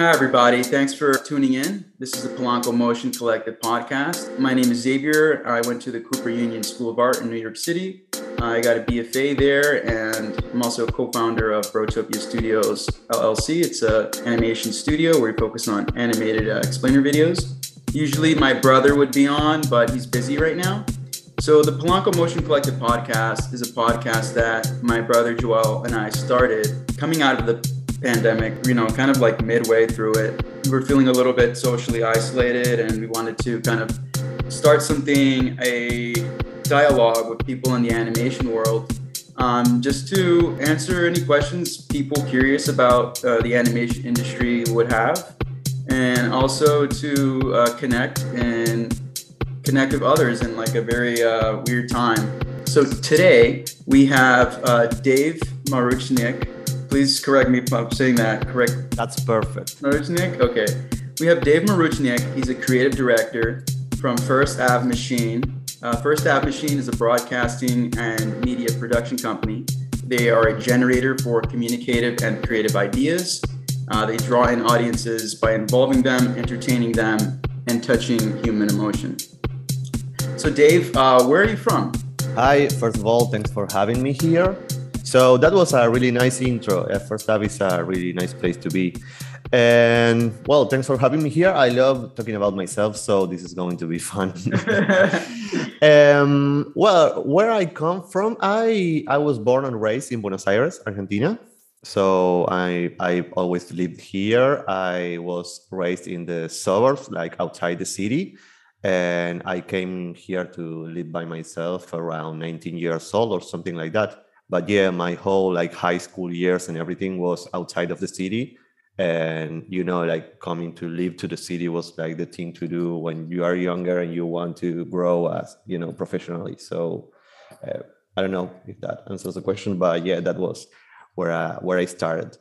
Hi, everybody. Thanks for tuning in. This is the Polanco Motion Collective podcast. My name is Xavier. I went to the Cooper Union School of Art in New York City. I got a BFA there, and I'm also a co-founder of Brotopia Studios LLC. It's an animation studio where we focus on animated uh, explainer videos. Usually, my brother would be on, but he's busy right now. So, the Polanco Motion Collective podcast is a podcast that my brother Joel and I started coming out of the pandemic, you know, kind of like midway through it. We were feeling a little bit socially isolated and we wanted to kind of start something, a dialogue with people in the animation world, um, just to answer any questions people curious about uh, the animation industry would have, and also to uh, connect and connect with others in like a very uh, weird time. So today we have uh, Dave Maruchnik Please correct me if I'm saying that correct. That's perfect. Maruchnik? Okay. We have Dave Maruchnik. He's a creative director from First Ave Machine. Uh, First Ave Machine is a broadcasting and media production company. They are a generator for communicative and creative ideas. Uh, they draw in audiences by involving them, entertaining them, and touching human emotion. So, Dave, uh, where are you from? Hi, first of all, thanks for having me here. So that was a really nice intro. First Ave is a really nice place to be. And well, thanks for having me here. I love talking about myself, so this is going to be fun. um, well, where I come from, I I was born and raised in Buenos Aires, Argentina. So I I always lived here. I was raised in the suburbs, like outside the city, and I came here to live by myself around 19 years old or something like that but yeah my whole like high school years and everything was outside of the city. And you know like coming to live to the city was like the thing to do when you are younger and you want to grow as you know professionally. So uh, i don't know if that answers the question but yeah that was where i where i started.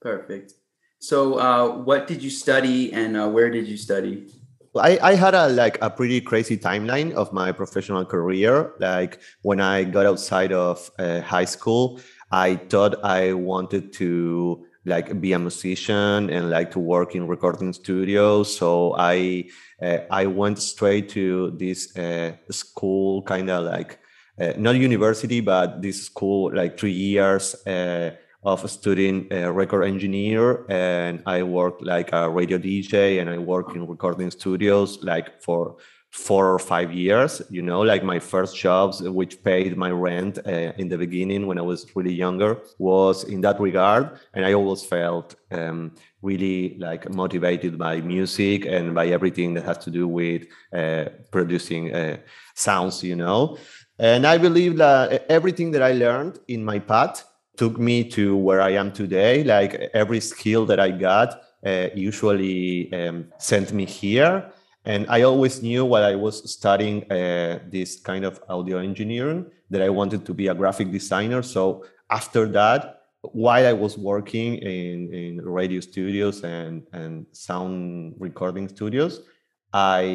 Perfect. So uh, what did you study and uh, where did you study I, I had a like a pretty crazy timeline of my professional career. Like when I got outside of uh, high school, I thought I wanted to like be a musician and like to work in recording studios. So I uh, I went straight to this uh, school, kind of like uh, not university, but this school like three years uh, of studying a record engineer and I worked like a radio DJ and I work in recording studios like for four or five years you know like my first jobs which paid my rent uh, in the beginning when i was really younger was in that regard and i always felt um, really like motivated by music and by everything that has to do with uh, producing uh, sounds you know. And i believe that everything that i learned in my path took me to where I am today. Like every skill that I got uh, usually um, sent me here. And I always knew while I was studying uh, this kind of audio engineering that I wanted to be a graphic designer. So after that, while I was working in, in radio studios and, and sound recording studios, I,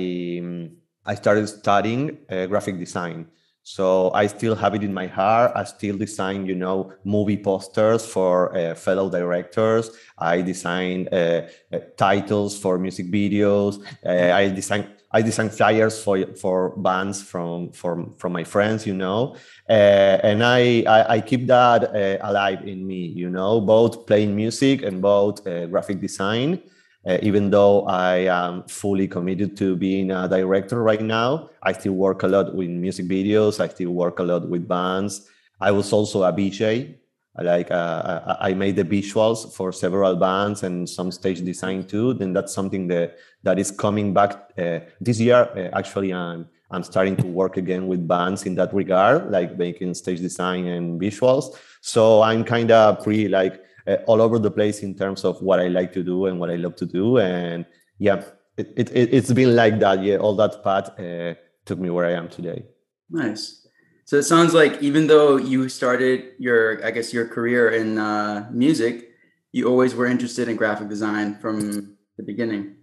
I started studying uh, graphic design. So I still have it in my heart. I still design, you know, movie posters for uh, fellow directors. I design uh, uh, titles for music videos. Uh, I design I design flyers for for bands from from from my friends, you know, uh, and I, I, I keep that alive in me, you know, both playing music and both graphic design. Uh, even though I am fully committed to being a director right now, I still work a lot with music videos. I still work a lot with bands. I was also a VJ. Like uh, I made the visuals for several bands and some stage design too. Then that's something that that is coming back uh, this year. Uh, actually, I'm I'm starting to work again with bands in that regard, like making stage design and visuals. So I'm kind of pretty like uh, all over the place in terms of what I like to do and what I love to do. And yeah, it, it, it's been like that. Yeah, all that path uh, took me where I am today. Nice. So it sounds like even though you started your, I guess, your career in uh, music, you always were interested in graphic design from the beginning.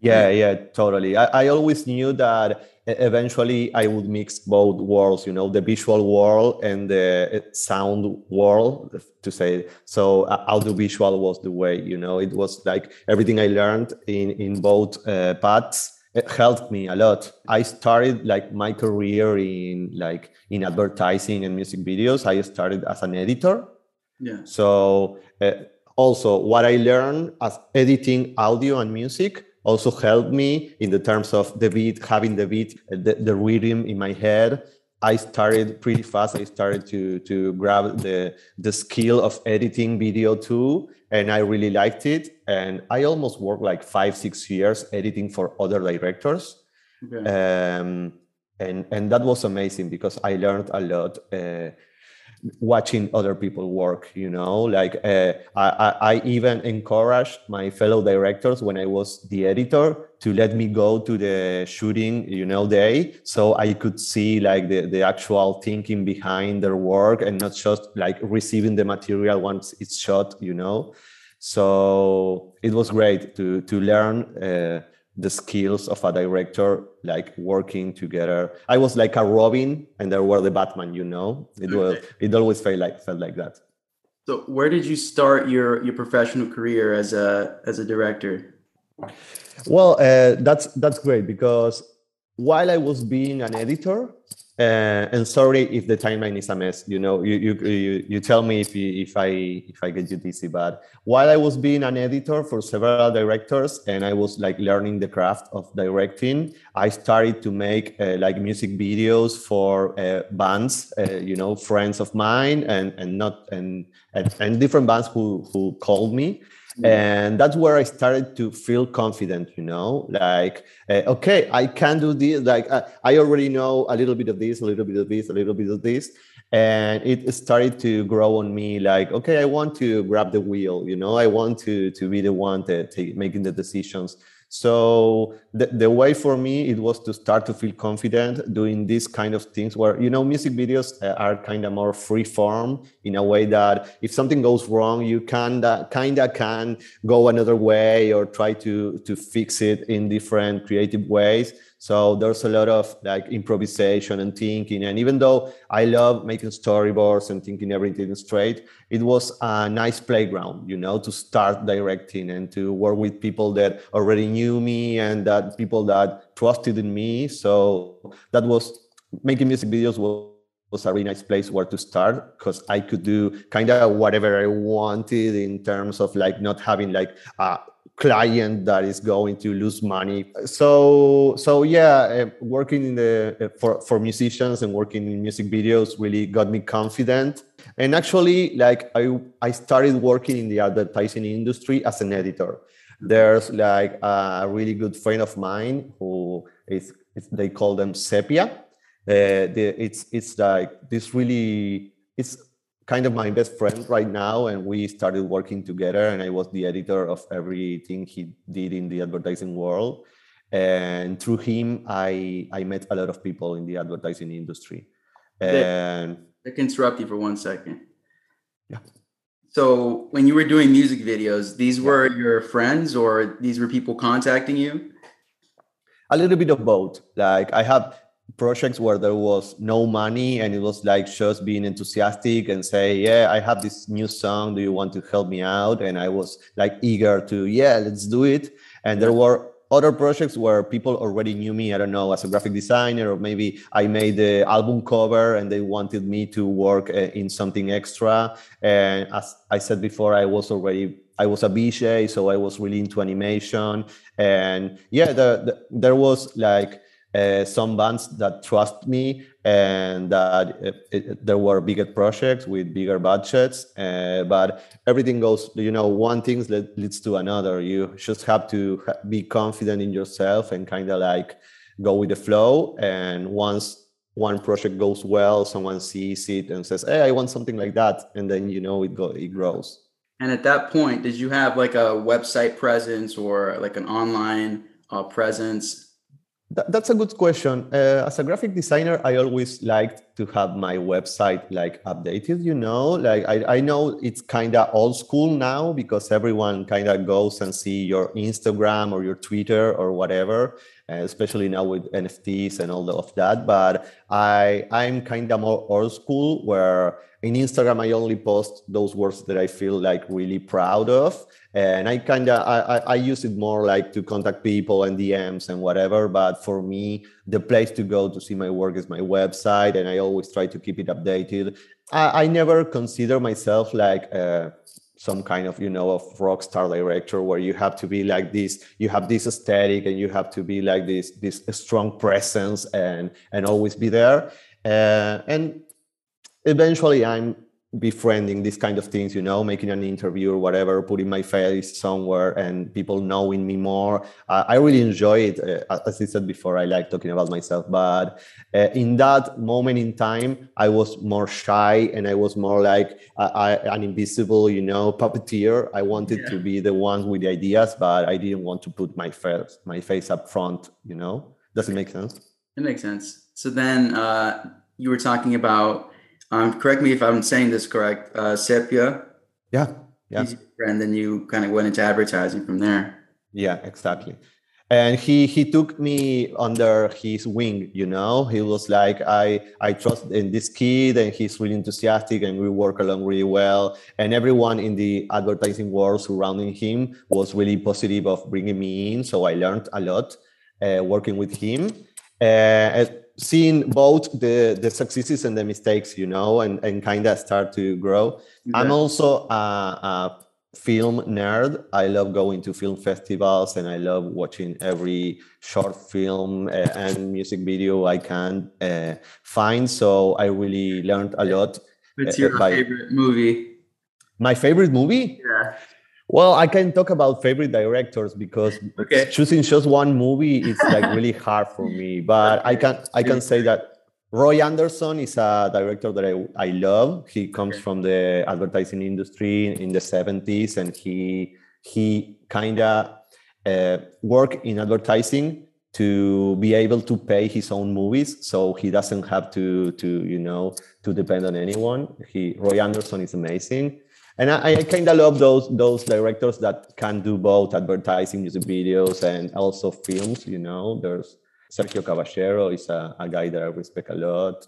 Yeah, yeah, totally. I, I always knew that eventually I would mix both worlds, you know, the visual world and the sound world, to say. So uh, audiovisual was the way, you know, it was like everything I learned in in both uh, paths it helped me a lot. I started like my career in like in advertising and music videos. I started as an editor. Yeah. So uh, also what I learned as editing audio and music also helped me in the terms of the beat, having the beat, the, the rhythm in my head. I started pretty fast. I started to to grab the the skill of editing video too, and I really liked it. And I almost worked like five six years editing for other directors, okay. um, and and that was amazing because I learned a lot. Uh, watching other people work you know? Like uh, I, I even encouraged my fellow directors when i was the editor to let me go to the shooting you know day so i could see like the, the actual thinking behind their work and not just like receiving the material once it's shot you know? So it was great to to learn uh, the skills of a director like working together. I was like a robin and there were the batman you know? It was it always felt like felt like that. So where did you start your your professional career as a as a director? Well uh, that's that's great because while i was being an editor uh, and sorry if the timeline is a mess. You know, you you you, you tell me if you, if I if I get you dizzy. But while I was being an editor for several directors and I was like learning the craft of directing, I started to make uh, like music videos for uh, bands. Uh, you know, friends of mine and and not and and, and different bands who who called me and that's where i started to feel confident you know? Like uh, okay i can do this. Like uh, i already know a little bit of this a little bit of this a little bit of this. And it started to grow on me like okay i want to grab the wheel you know? I want to to be the one that take, making the decisions so the, the way for me it was to start to feel confident doing these kind of things where you know music videos uh, are kind of more free form in a way that if something goes wrong you can kind of can go another way or try to to fix it in different creative ways so there's a lot of like improvisation and thinking. And even though I love making storyboards and thinking everything straight, it was a nice playground, you know, to start directing and to work with people that already knew me and that people that trusted in me. So that was making music videos was was a really nice place where to start because I could do kind of whatever I wanted in terms of like not having like a client that is going to lose money. So so yeah uh, working in the uh, for for musicians and working in music videos really got me confident. And actually like i i started working in the advertising industry as an editor. There's like a really good friend of mine who is they call them sepia. Uh, the, it's it's like this really it's kind of my best friend right now and we started working together and i was the editor of everything he did in the advertising world. And through him i i met a lot of people in the advertising industry. And i can interrupt you for one second. Yeah. So when you were doing music videos these were yeah. your friends or these were people contacting you? A little bit of both. Like i have projects where there was no money and it was like just being enthusiastic and say yeah i have this new song. Do you want to help me out? And i was like eager to yeah let's do it. And there were other projects where people already knew me i don't know as a graphic designer or maybe i made the album cover and they wanted me to work uh, in something extra. And as i said before i was already I was a VJ, so I was really into animation, and yeah, the, the, there was like uh, some bands that trust me and that it, it, there were bigger projects with bigger budgets uh, but everything goes you know one thing leads to another. You just have to be confident in yourself and kind of like go with the flow. And once one project goes well someone sees it and says hey i want something like that and then you know it go it grows. And at that point did you have like a website presence or like an online uh, presence that's a good question. Uh, as a graphic designer, I always liked to have my website like updated, you know, like I, I know it's kind of old school now because everyone kind of goes and see your Instagram or your Twitter or whatever, especially now with NFTs and all of that. But I I'm kind of more old school where in Instagram I only post those words that I feel like really proud of. And i kind of I, I use it more like to contact people and dms and whatever. But for me the place to go to see my work is my website and i always try to keep it updated. I, I never consider myself like uh, some kind of you know of rock star director where you have to be like this you have this aesthetic and you have to be like this this strong presence and and always be there. Uh, and eventually i'm befriending these kind of things you know making an interview or whatever putting my face somewhere and people knowing me more. Uh, i really enjoy it. Uh, as i said before i like talking about myself but uh, in that moment in time i was more shy and i was more like I, an invisible you know puppeteer. I wanted yeah. to be the one with the ideas but i didn't want to put my face my face up front you know? Does it make sense? It makes sense. So then uh, you were talking about um, correct me if I'm saying this correct. Uh, Sepia. Yeah. Yeah. And then you kind of went into advertising from there. Yeah, exactly. And he he took me under his wing, you know. He was like, I I trust in this kid, and he's really enthusiastic, and we work along really well. And everyone in the advertising world surrounding him was really positive of bringing me in. So I learned a lot uh, working with him. Uh, seeing both the the successes and the mistakes you know and and kind of start to grow. Yeah. i'm also a, a, film nerd. I love going to film festivals and i love watching every short film uh, and music video i can uh, find. So i really learned a lot what's your uh, by, favorite movie? My favorite movie? Yeah well, I can talk about favorite directors because okay. choosing just one movie is like really hard for me. But I can I can say that Roy Andersson is a director that I, I love. He comes from the advertising industry in the 70s and he he kind of uh, work in advertising to be able to pay his own movies so he doesn't have to to you know to depend on anyone. He Roy Andersson is amazing and I, I kind of love those those directors that can do both advertising, music videos, and also films. You know, there's Sergio Caballero is a, a guy that I respect a lot.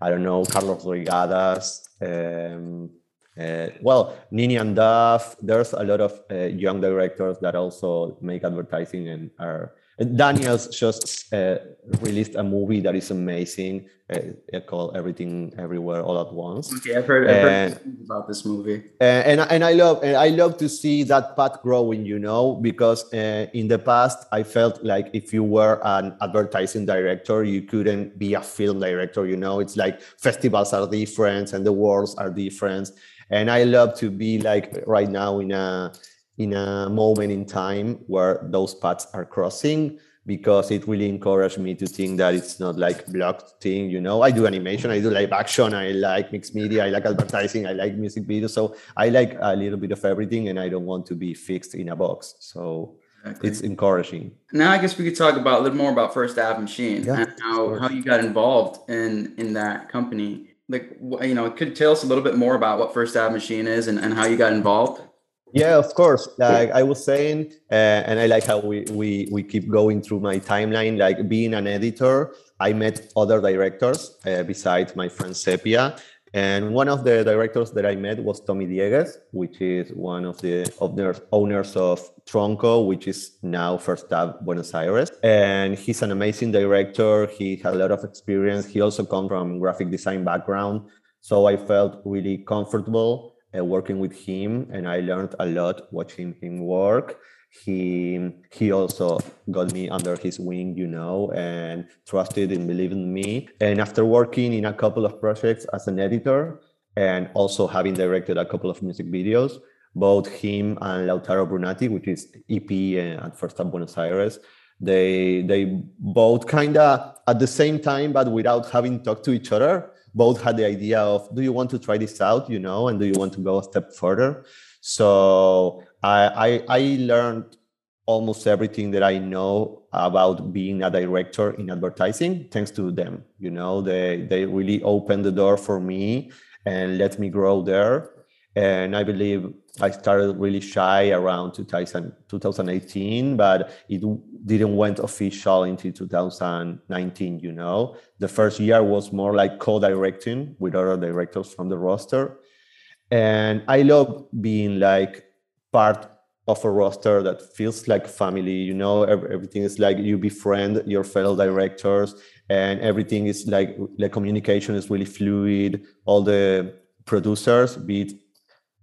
I don't know Carlos Reygadas. Um, uh, well, Ninian Doff. There's a lot of uh, young directors that also make advertising and are Daniels just uh, released a movie that is amazing uh, called Everything Everywhere All at Once. Okay, I've heard, I've heard about this movie. And, and, and I love and I love to see that path growing. You know, because uh, in the past I felt like if you were an advertising director, you couldn't be a film director. You know, it's like festivals are different and the worlds are different. And I love to be like right now in a in a moment in time where those paths are crossing because it really encouraged me to think that it's not like blocked thing you know? I do animation i do live action i like mixed media i like advertising i like music videos so i like a little bit of everything and i don't want to be fixed in a box so exactly. it's encouraging. Now i guess we could talk about a little more about first ave machine yeah, and how, how you got involved in in that company. Like you know could tell us a little bit more about what first ave machine is and, and how you got involved yeah, of course. Like I was saying, uh, and I like how we, we we keep going through my timeline. Like being an editor, I met other directors uh, besides my friend Sepia, and one of the directors that I met was Tommy Diegues, which is one of the owners, of Tronco, which is now First Ave Buenos Aires. And he's an amazing director. He has a lot of experience. He also comes from graphic design background. So I felt really comfortable uh, working with him, and I learned a lot watching him work. He he also got me under his wing, you know, and trusted and believed in me. And after working in a couple of projects as an editor, and also having directed a couple of music videos, both him and Lautaro Brunati, which is EP at First Ave Buenos Aires, they they both kind of at the same time, but without having talked to each other, both had the idea of do you want to try this out you know and do you want to go a step further so i i, I learned almost everything that I know about being a director in advertising thanks to them. You know, they they really opened the door for me and let me grow there. And I believe I started really shy around 2000, 2018, but it didn't went official until 2019. You know, the first year was more like co-directing with other directors from the roster, and I love being like part of a roster that feels like family you know? Everything is like you befriend your fellow directors and everything is like the communication is really fluid. All the producers be it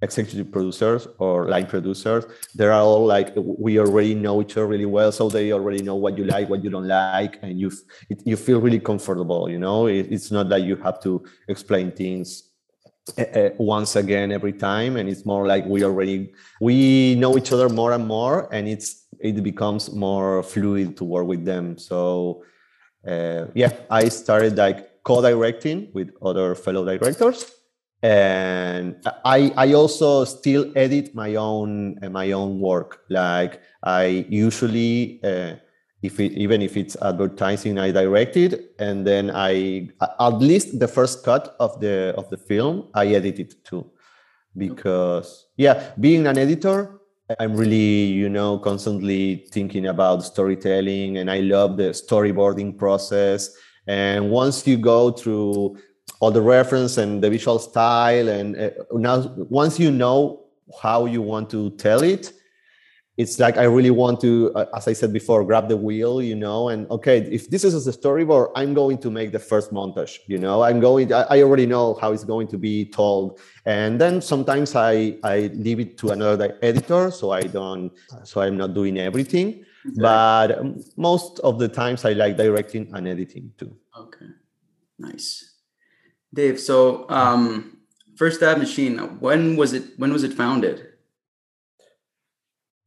executive producers or line producers. They're all like we already know each other really well so they already know what you like what you don't like and you it, you feel really comfortable you know? It, it's not that you have to explain things uh, once again every time and it's more like we already we know each other more and more and it's it becomes more fluid to work with them. So uh, yeah i started like co-directing with other fellow directors and i i also still edit my own uh, my own work. Like i usually uh, if it, even if it's advertising i direct it and then i at least the first cut of the of the film i edit it too. Because yeah being an editor i'm really you know constantly thinking about storytelling and i love the storyboarding process. And once you go through all the reference and the visual style and uh, now once you know how you want to tell it it's like I really want to, uh, as I said before, grab the wheel, you know, and okay, if this is a storyboard, I'm going to make the first montage, you know, I'm going, I, I already know how it's going to be told. And then sometimes I, I leave it to another editor. So I don't, so I'm not doing everything, but um, most of the times I like directing and editing too. Okay. Nice. Dave. So, um, First Ave Machine, when was it, when was it founded?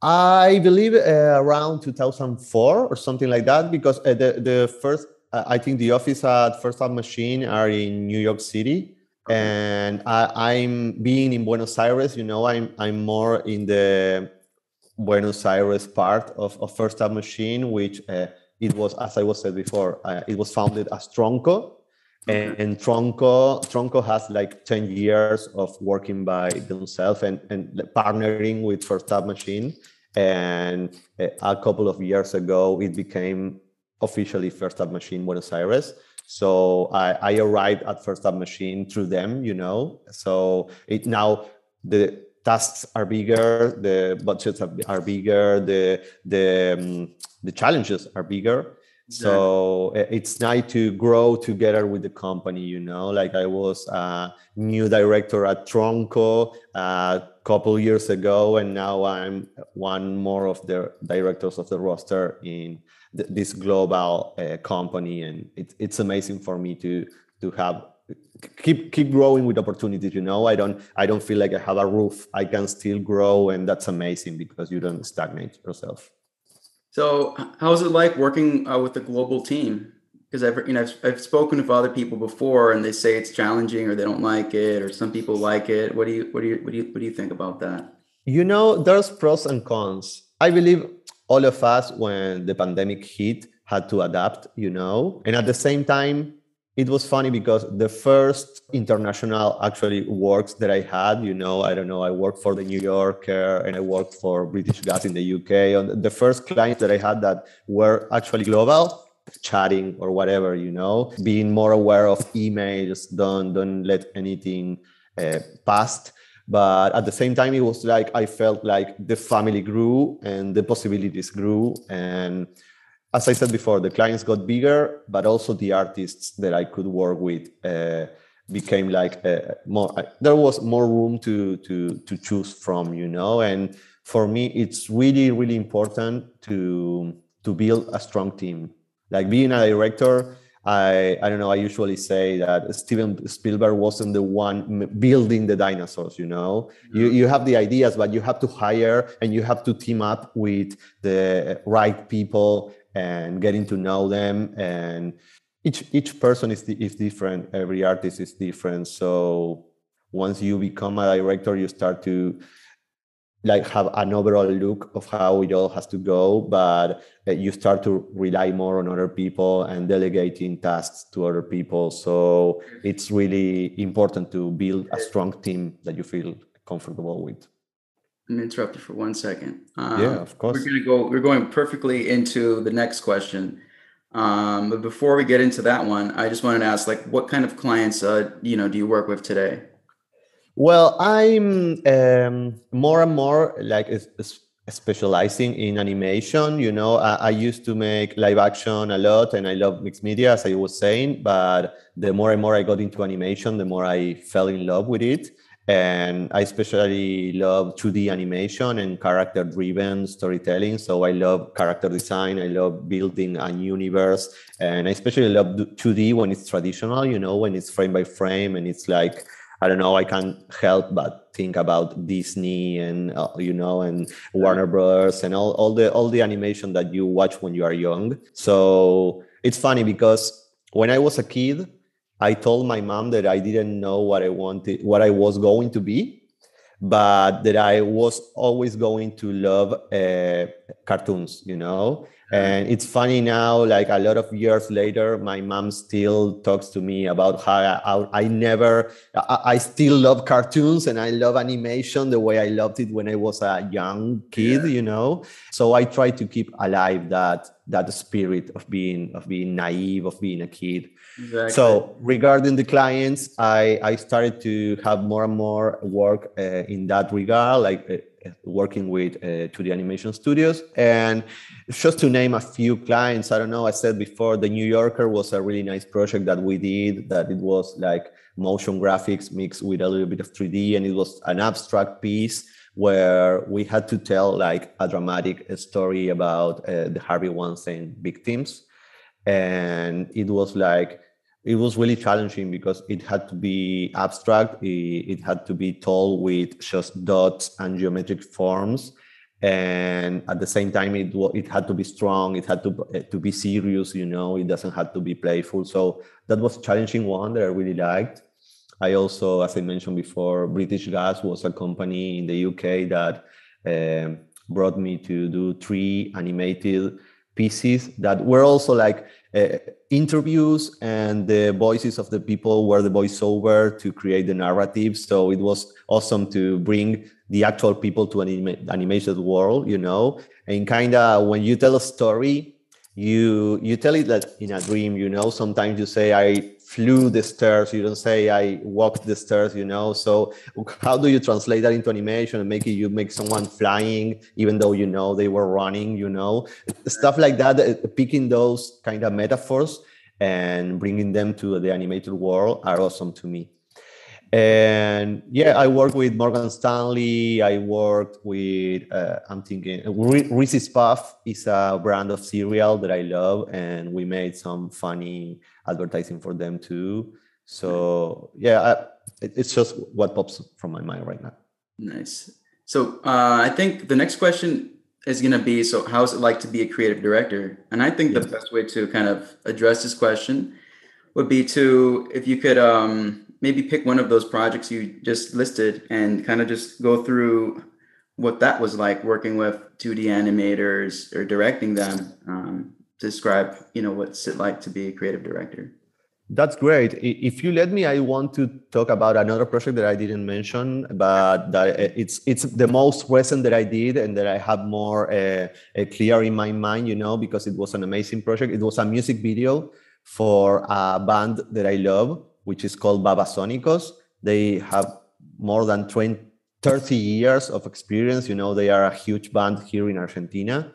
I believe uh, around 2004 or something like that, because uh, the the first uh, I think the office at First Ave Machine are in New York City, and I, am being in Buenos Aires. You know, I'm I'm more in the Buenos Aires part of, of First Ave Machine, which uh, it was, as I was said before, uh, it was founded as Tronco. And, and, Tronco, Tronco has like 10 years of working by themselves and, and partnering with First Ave Machine and a couple of years ago, it became officially First Ave Machine Buenos Aires. So I, I arrived at First Ave Machine through them, you know. So it now the tasks are bigger, the budgets are, are bigger, the the um, the challenges are bigger. So it's nice to grow together with the company, you know. Like I was a new director at Tronco a couple years ago, and now I'm one more of the directors of the roster in th- this global uh, company, and it, it's amazing for me to to have keep keep growing with opportunities you know? I don't i don't feel like i have a roof. I can still grow and that's amazing because you don't stagnate yourself so, how's it like working uh, with a global team? Because I've you know I've, I've spoken with other people before, and they say it's challenging, or they don't like it, or some people like it. What do you what do you what do you what do you think about that? You know, there's pros and cons. I believe all of us, when the pandemic hit, had to adapt. You know, and at the same time, it was funny because the first international actually works that I had, you know, I don't know, I worked for the New Yorker and I worked for British Gas in the UK. And the first clients that I had that were actually global, chatting or whatever, you know, being more aware of emails, don't don't let anything uh, past. But at the same time, it was like I felt like the family grew and the possibilities grew and as I said before, the clients got bigger, but also the artists that I could work with uh, became like uh, more. Uh, there was more room to to to choose from, you know. And for me, it's really really important to to build a strong team. Like being a director, I I don't know. I usually say that Steven Spielberg wasn't the one building the dinosaurs. You know, you you have the ideas, but you have to hire and you have to team up with the right people and getting to know them and each each person is is different. Every artist is different. So once you become a director you start to like have an overall look of how it all has to go but uh, you start to rely more on other people and delegating tasks to other people. So it's really important to build a strong team that you feel comfortable with interrupt you for one second um, yeah of course we're gonna go we're going perfectly into the next question um, but before we get into that one i just wanted to ask like what kind of clients uh, you know do you work with today well, I'm um, more and more like specializing in animation. You know, I, I, used to make live action a lot, and I love mixed media, as I was saying. But the more and more I got into animation, the more I fell in love with it. And I especially love 2D animation and character-driven storytelling. So I love character design. I love building a universe, and I especially love 2D when it's traditional. You know, when it's frame by frame and it's like I don't know. I can't help but think about Disney and uh, you know and Warner Brothers and all, all the all the animation that you watch when you are young. So it's funny because when I was a kid, I told my mom that I didn't know what I wanted, what I was going to be, but that I was always going to love uh, cartoons. You know, and it's funny now, like a lot of years later, my mom still talks to me about how I, I never, I, I, still love cartoons and I love animation the way I loved it when I was a young kid, yeah. you know. So I try to keep alive that that spirit of being of being naive, of being a kid. Exactly. So regarding the clients, I I started to have more and more work uh, in that regard, like. Uh, working with uh, 2D animation studios. And just to name a few clients, I don't know, I said before, The New Yorker was a really nice project that we did, that it was like motion graphics mixed with a little bit of 3D, and it was an abstract piece where we had to tell like a dramatic story about uh, the Harvey Weinstein victims. And it was like it was really challenging because it had to be abstract it, had to be told with just dots and geometric forms. And at the same time it it had to be strong it had to to be serious you know it doesn't have to be playful. So that was a challenging one that i really liked. I also as i mentioned before british gas was a company in the uk that um, brought me to do three animated pieces that were also like uh, interviews and the voices of the people were the voiceover to create the narrative. So it was awesome to bring the actual people to an anima- animated world, you know, and kind of when you tell a story, you you tell it that in a dream, you know. Sometimes you say I flew the stairs. You don't say i walked the stairs you know? So how do you translate that into animation and make it you make someone flying even though you know they were running you know? Stuff like that uh, picking those kind of metaphors and bringing them to the animated world are awesome to me and yeah i worked with morgan stanley. I worked with uh, i'm thinking reese's puff is a brand of cereal that i love and we made some funny advertising for them too. So yeah I, it's just what pops from my mind right now. Nice. So uh, i think the next question is going to be so how's it like to be a creative director? And i think yes. the best way to kind of address this question would be to if you could um, maybe pick one of those projects you just listed and kind of just go through what that was like working with 2D animators or directing them. Um, describe, you know, what's it like to be a creative director. That's great. If you let me, I want to talk about another project that I didn't mention, but that uh, it's it's the most recent that I did and that I have more uh, uh, clear in my mind, you know, because it was an amazing project. It was a music video for a band that I love which is called Babasónicos. They have more than 20, 30 years of experience. You know, they are a huge band here in Argentina,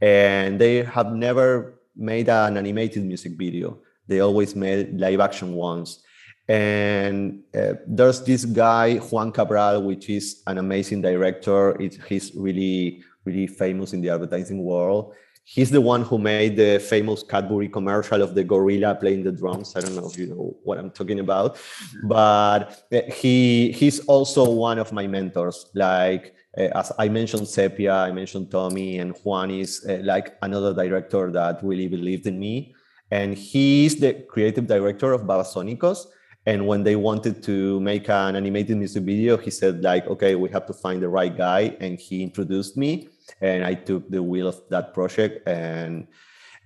and they have never made an animated music video. They always made live action ones. And uh, there's this guy, Juan Cabral, which is an amazing director. It, he's really, really famous in the advertising world he's the one who made the famous Cadbury commercial of the gorilla playing the drums. I don't know if you know what I'm talking about, but uh, he he's also one of my mentors. Like uh, as I mentioned, Sepia, I mentioned Tommy, and Juan is uh, like another director that really believed in me. And he's the creative director of Babasónicos. and when they wanted to make an animated music video he said like okay we have to find the right guy and he introduced me and i took the wheel of that project and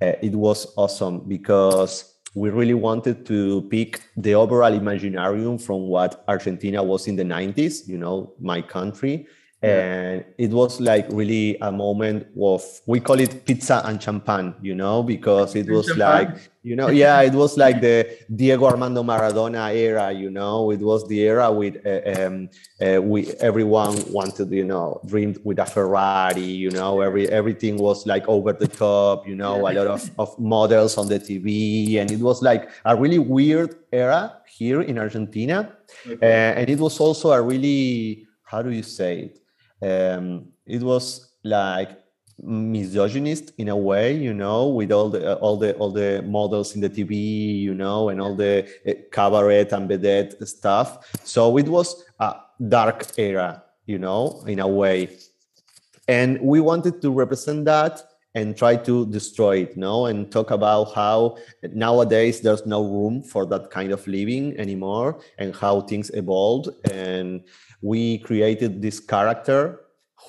uh, it was awesome because we really wanted to pick the overall imaginarium from what argentina was in the 90s you know my country and it was like really a moment of we call it pizza and champagne you know because it was like you know yeah it was like the diego armando maradona era you know? It was the era with uh, um, uh, we everyone wanted you know dreamed with a ferrari you know? Every everything was like over the top you know? A lot of, of models on the tv and it was like a really weird era here in argentina. Okay. uh, and it was also a really how do you say it um, it was like misogynist in a way you know with all the uh, all the all the models in the tv you know and all the uh, cabaret and vedette stuff. So it was a dark era you know in a way. And we wanted to represent that and try to destroy it no and talk about how nowadays there's no room for that kind of living anymore and how things evolved and we created this character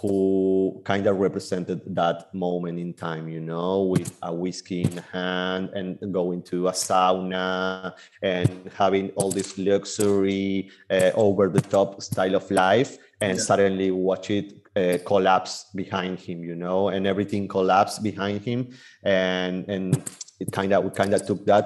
who kind of represented that moment in time, you know, with a whiskey in hand and going to a sauna and having all this luxury, uh, over the top style of life, and yeah. suddenly watch it uh, collapse behind him, you know, and everything collapsed behind him, and and it kind of we kind of took that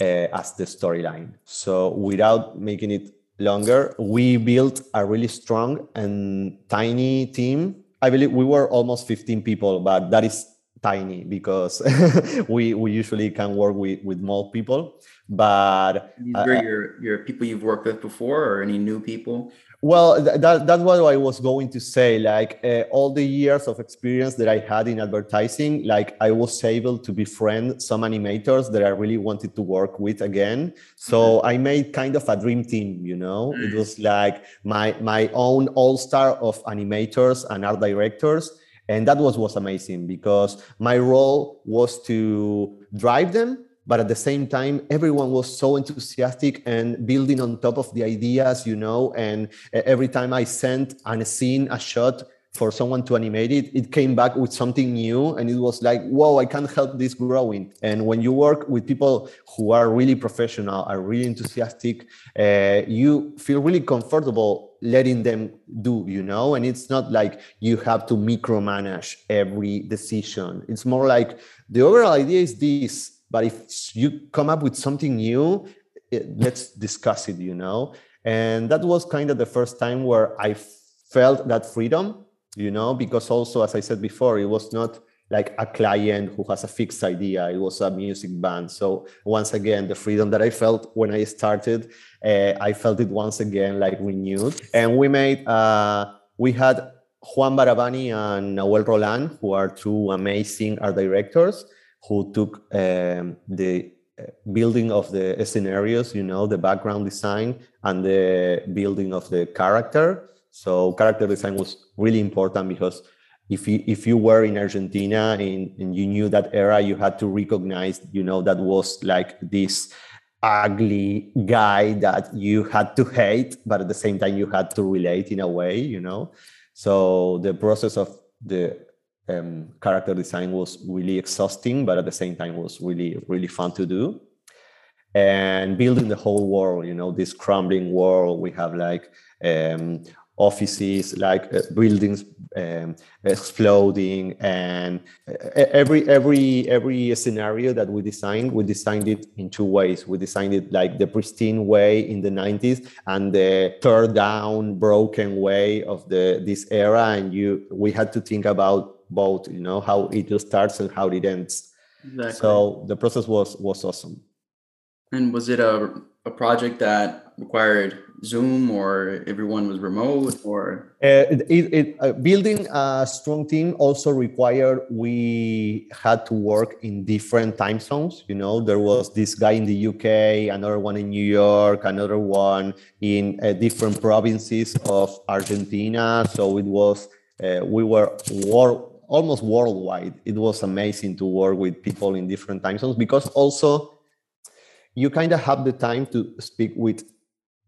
uh, as the storyline. So without making it longer, we built a really strong and tiny team. I believe we were almost 15 people, but that is tiny because we we usually can work with with more people. But were uh, your your people you've worked with before, or any new people? Well, that, that's what I was going to say. Like uh, all the years of experience that I had in advertising, like I was able to befriend some animators that I really wanted to work with again. So mm-hmm. I made kind of a dream team, you know. Mm-hmm. It was like my my own all star of animators and art directors, and that was was amazing because my role was to drive them but at the same time everyone was so enthusiastic and building on top of the ideas you know and every time i sent a scene a shot for someone to animate it it came back with something new. And it was like whoa i can't help this growing. And when you work with people who are really professional are really enthusiastic uh, you feel really comfortable letting them do you know? And it's not like you have to micromanage every decision. It's more like the overall idea is this but if you come up with something new it, let's discuss it you know? And that was kind of the first time where i felt that freedom you know? Because also as i said before it was not like a client who has a fixed idea. It was a music band. So once again the freedom that i felt when i started uh, i felt it once again like renewed. And we made uh, we had juan barabani and noel roland who are two amazing art directors who took um, the uh, building of the scenarios, you know, the background design and the building of the character. So character design was really important because if you if you were in Argentina and, and you knew that era, you had to recognize, you know, that was like this ugly guy that you had to hate, but at the same time you had to relate in a way, you know. So the process of the um, character design was really exhausting, but at the same time was really really fun to do. And building the whole world, you know, this crumbling world. We have like um, offices, like uh, buildings um, exploding, and uh, every every every scenario that we designed, we designed it in two ways. We designed it like the pristine way in the 90s, and the turned down, broken way of the this era. And you, we had to think about both you know how it starts and how it ends exactly. so the process was was awesome and was it a, a project that required zoom or everyone was remote or? Uh, it, it, uh, building a strong team also required we had to work in different time zones. You know there was this guy in the uk another one in new york another one in uh, different provinces of argentina. So it was uh, we were war almost worldwide. It was amazing to work with people in different time zones because also you kind of have the time to speak with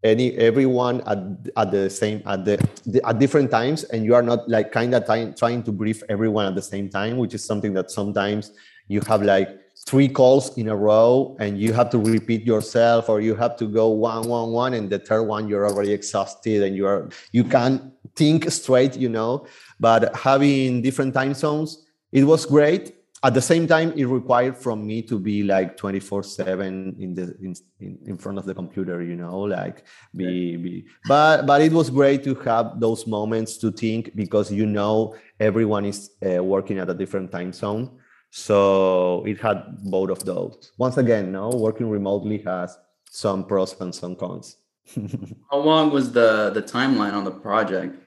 any everyone at, at the same at the, the at different times and you are not like kind of trying trying to brief everyone at the same time which is something that sometimes you have like three calls in a row and you have to repeat yourself or you have to go one one one and the third one you're already exhausted and you are you can't think straight you know? But having different time zones it was great at the same time it required from me to be like 24 7 in the in, in, front of the computer you know like be be but but it was great to have those moments to think because you know everyone is uh, working at a different time zone. So it had both of those. Once again no working remotely has some pros and some cons. How long was the the timeline on the project?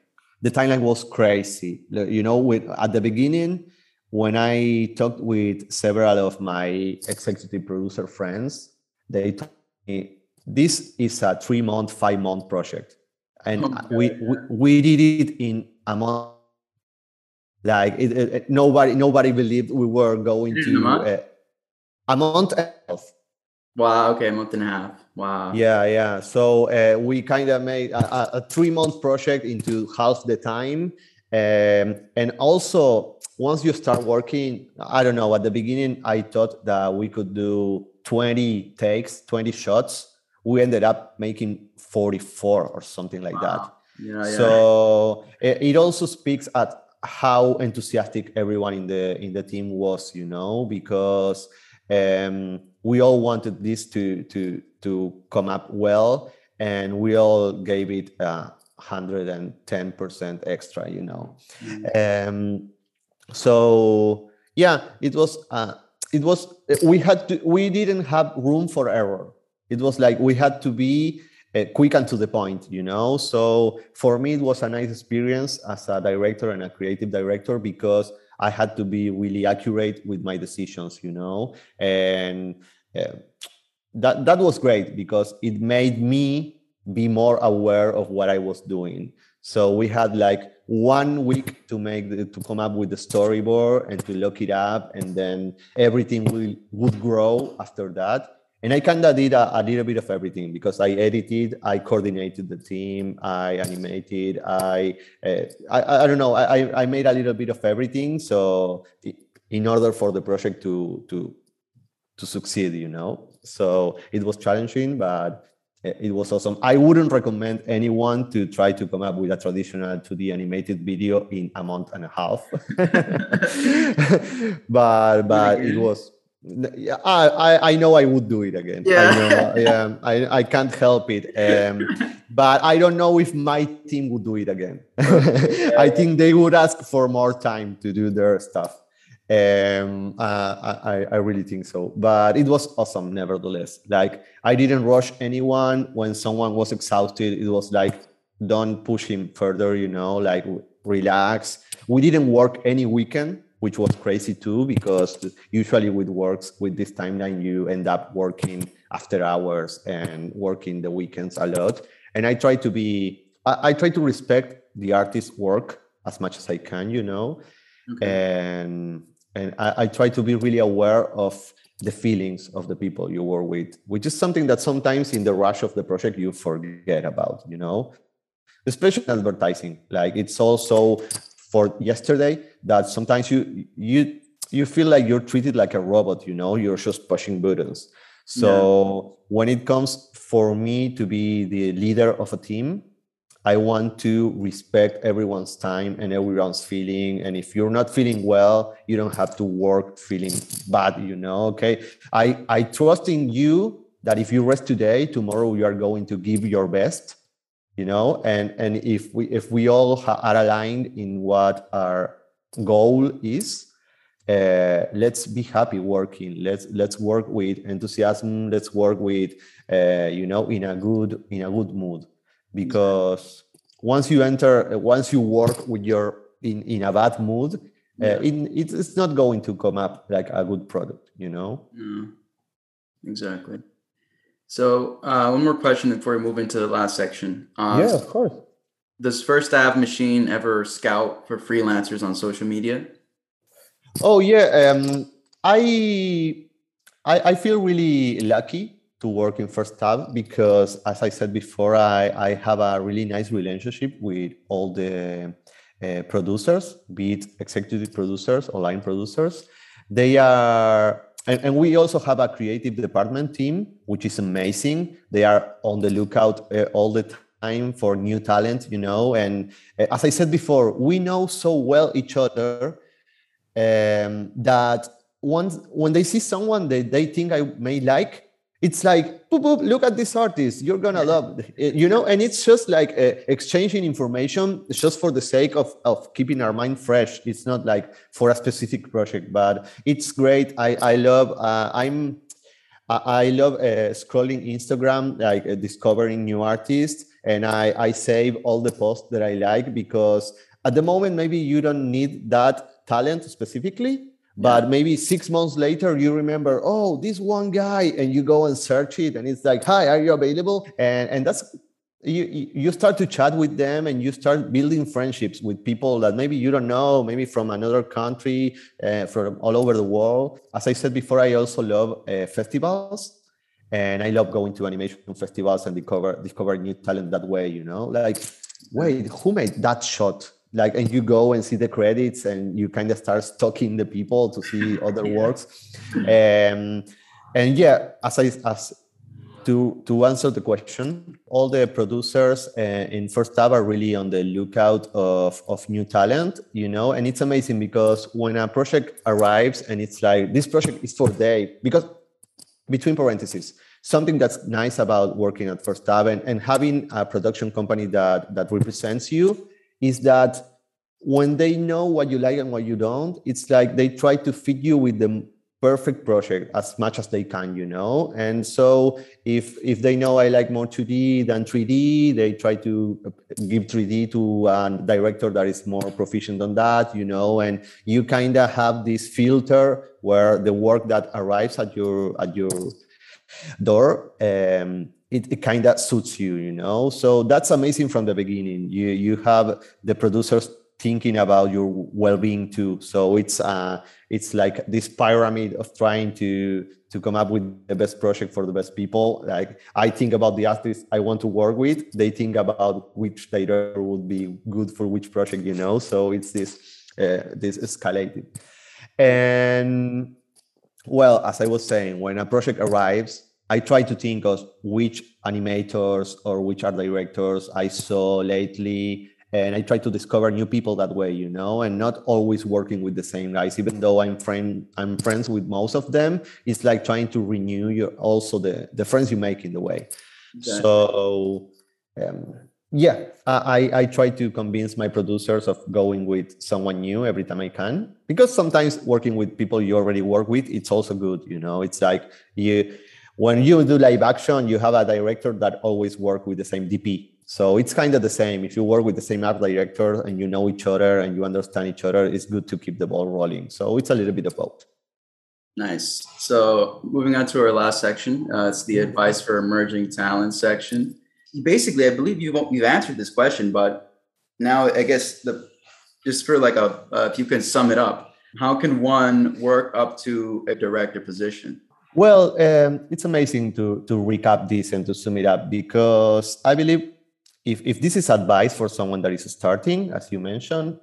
The timeline was crazy. You know with at the beginning when I talked with several of my executive producer friends, they told me this is a three month, five month project. And okay. we, we, we did it in a month. Like it, it, nobody nobody believed we were going to a month, uh, a month and a half. Wow. Okay, a month and a half. Wow. Yeah, yeah. So uh, we kind of made a, a, three month project into half the time, um, and also once you start working, I don't know, at the beginning, I thought that we could do 20 takes, 20 shots. We ended up making 44 or something like wow. that. Yeah, yeah. So it, it also speaks at how enthusiastic everyone in the in the team was, you know, because um, we all wanted this to to to come up well, and we all gave it uh, 110% extra, you know. Mm-hmm. Um, so yeah it was uh, it was we had to we didn't have room for error it was like we had to be uh, quick and to the point you know so for me it was a nice experience as a director and a creative director because i had to be really accurate with my decisions you know and uh, that that was great because it made me be more aware of what i was doing so we had like one week to make the, to come up with the storyboard and to look it up, and then everything will would grow after that. And I kind of did a, a, little bit of everything because I edited, I coordinated the team, I animated, I uh, I, I don't know, I I made a little bit of everything. So in order for the project to to to succeed, you know. So it was challenging, but it was awesome. I wouldn't recommend anyone to try to come up with a traditional 2D animated video in a month and a half. but but it was yeah, I, I know I would do it again. Yeah. I know, yeah, I, I can't help it. Um, but I don't know if my team would do it again. I think they would ask for more time to do their stuff. Um, uh, I, I really think so. But it was awesome, nevertheless. Like, I didn't rush anyone. When someone was exhausted, it was like, don't push him further, you know, like, relax. We didn't work any weekend, which was crazy too, because usually with works with this timeline, you end up working after hours and working the weekends a lot. And I try to be, I, I try to respect the artist's work as much as I can, you know. Okay. And and I, I, try to be really aware of the feelings of the people you work with which is something that sometimes in the rush of the project you forget about you know? Especially advertising like it's also for yesterday that sometimes you you you feel like you're treated like a robot you know? You're just pushing buttons. So yeah. when it comes for me to be the leader of a team I want to respect everyone's time and everyone's feeling. And if you're not feeling well, you don't have to work feeling bad, you know. Okay. I, I trust in you that if you rest today, tomorrow you are going to give your best, you know, and and if we if we all are aligned in what our goal is, uh, let's be happy working. Let's let's work with enthusiasm. Let's work with uh, you know in a good in a good mood because once you enter once you work with your in in a bad mood uh, yeah. uh, in, it's, not going to come up like a good product you know? Yeah, exactly. So uh, one more question before we move into the last section. Uh, yeah of course. does first Ave machine ever scout for freelancers on social media? Oh yeah um, I, I i feel really lucky to work in First Ave because, as I said before, I, I have a really nice relationship with all the uh, producers, be it executive producers or line producers. They are, and, and, we also have a creative department team, which is amazing. They are on the lookout uh, all the time for new talent, you know. And uh, as I said before, we know so well each other um, that once when they see someone that they think I may like, it's like boop, boop, look at this artist. You're gonna love it, you know and it's just like uh, exchanging information just for the sake of, of keeping our mind fresh. It's not like for a specific project but it's great. I i love uh, i'm I love uh, scrolling Instagram, like uh, discovering new artists, and I, I save all the posts that I like because at the moment maybe you don't need that talent specifically, but maybe six months later you remember oh this one guy and you go and search it and it's like hi are you available? And and that's you you start to chat with them and you start building friendships with people that maybe you don't know maybe from another country uh, from all over the world. As i said before i also love uh, festivals and i love going to animation festivals and discover discover new talent that way you know? Like wait who made that shot like and you go and see the credits and you kind of start stalking the people to see other yeah. works um, and yeah as i as to to answer the question all the producers uh, in first Ave are really on the lookout of of new talent you know and it's amazing because when a project arrives and it's like this project is for day because between parentheses something that's nice about working at first Ave and, and having a production company that that represents you is that when they know what you like and what you don't, it's like they try to fit you with the perfect project as much as they can, you know. And so if if they know I like more 2D than 3D, they try to give 3D to a director that is more proficient on that, you know. And you kind of have this filter where the work that arrives at your at your door um, it, it kind of suits you, you know. So that's amazing from the beginning. You you have the producers thinking about your well-being too. So it's uh, it's like this pyramid of trying to to come up with the best project for the best people. Like I think about the artists I want to work with. They think about which director would be good for which project, you know. So it's this uh, this escalated. And well, as I was saying, when a project arrives, I try to think of which animators or which art directors I saw lately, and I try to discover new people that way, you know, and not always working with the same guys. Even though I'm friend, I'm friends with most of them. It's like trying to renew your also the the friends you make in the way. Exactly. So, um, yeah, I I try to convince my producers of going with someone new every time I can because sometimes working with people you already work with it's also good, you know. It's like you when you do live action, you have a director that always work with the same DP. So it's kind of the same. If you work with the same art director and you know each other and you understand each other, it's good to keep the ball rolling. So it's a little bit of both. Nice. So moving on to our last section, uh, it's the advice for emerging talent section. Basically, I believe you've you've answered this question, but now I guess the just for like a uh, if you can sum it up, how can one work up to a director position? Well, um, it's amazing to to recap this and to sum it up because I believe if if this is advice for someone that is starting, as you mentioned,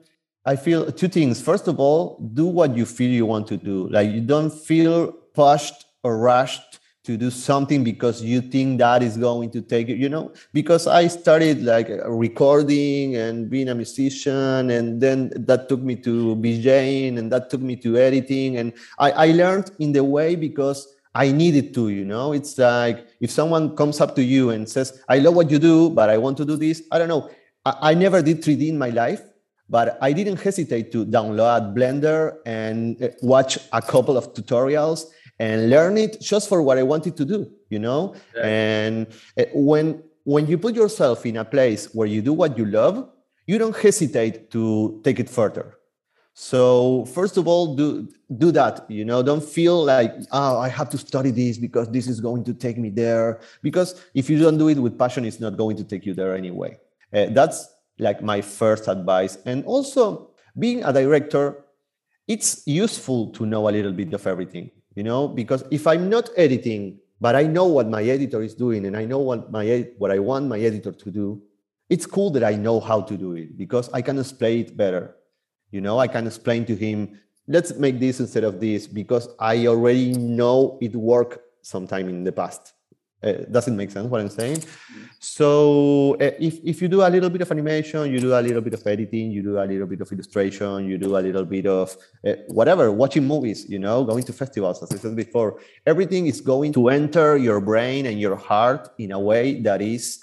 I feel two things. First of all, do what you feel you want to do. Like you don't feel pushed or rushed to do something because you think that is going to take you you know because i started like recording and being a musician and then that took me to DJing and that took me to editing and i, I learned in the way because I needed to, you know, it's like if someone comes up to you and says, I love what you do, but I want to do this. I don't know. I, I never did 3D in my life, but I didn't hesitate to download Blender and uh, watch a couple of tutorials and learn it just for what I wanted to do, you know? Yeah. And uh, when when you put yourself in a place where you do what you love, you don't hesitate to take it further so first of all, do do that. You know, don't feel like oh I have to study this because this is going to take me there. Because if you don't do it with passion, it's not going to take you there anyway. Uh, that's like my first advice. And also, being a director, it's useful to know a little bit of everything. You know, because if I'm not editing but I know what my editor is doing and I know what my what I want my editor to do, it's cool that I know how to do it because I can explain it better. You know, I can explain to him, let's make this instead of this because I already know it worked sometime in the past. Uh, does it make sense what I'm saying? So uh, if, if you do a little bit of animation, you do a little bit of editing, you do a little bit of illustration, you do a little bit of uh, whatever, watching movies, you know, going to festivals, as I said before, everything is going to enter your brain and your heart in a way that is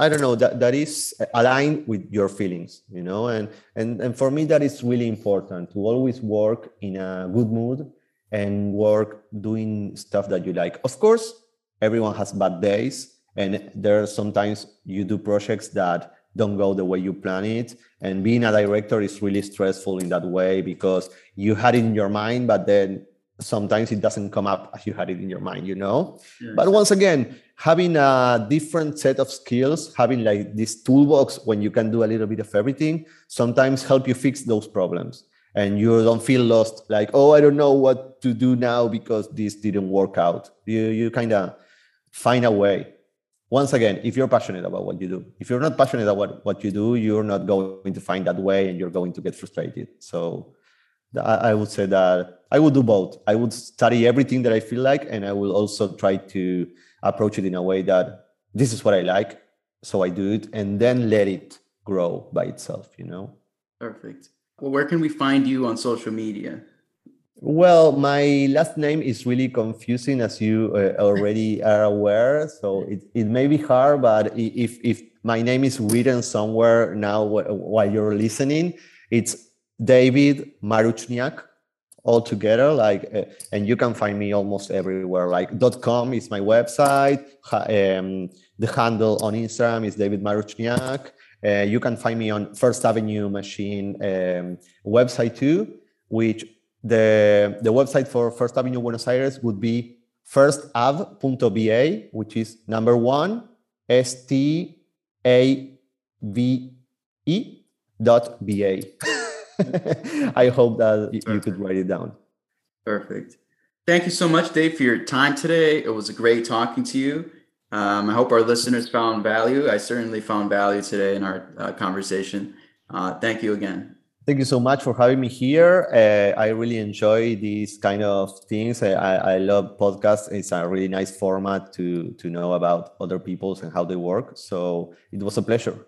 I don't know that that is aligned with your feelings, you know, and and and for me that is really important to always work in a good mood and work doing stuff that you like. Of course, everyone has bad days, and there are sometimes you do projects that don't go the way you plan it. And being a director is really stressful in that way because you had it in your mind, but then sometimes it doesn't come up as you had it in your mind, you know? Yes. But once again, having a different set of skills, having like this toolbox when you can do a little bit of everything, sometimes help you fix those problems. And you don't feel lost, like, oh, I don't know what to do now because this didn't work out. You you kind of find a way. Once again, if you're passionate about what you do, if you're not passionate about what you do, you're not going to find that way and you're going to get frustrated. So I would say that I would do both. I would study everything that I feel like, and I will also try to approach it in a way that this is what I like, so I do it, and then let it grow by itself. You know. Perfect. Well, where can we find you on social media? Well, my last name is really confusing, as you uh, already are aware. So it, it may be hard, but if if my name is written somewhere now while you're listening, it's David Maruchniak all together like uh, and you can find me almost everywhere. Like com is my website. Um, the handle on instagram is david maruchniak. Uh, you can find me on first avenue machine um, website too which the the website for first avenue buenos aires would be firstav.ba which is number one s t a v e dot ba I hope that Perfect. you could write it down. Perfect. Thank you so much, Dave, for your time today. It was a great talking to you. Um, I hope our listeners found value. I certainly found value today in our uh, conversation. Uh, thank you again. Thank you so much for having me here. Uh, I really enjoy these kind of things. I, I love podcasts. It's a really nice format to to know about other people's and how they work. So it was a pleasure.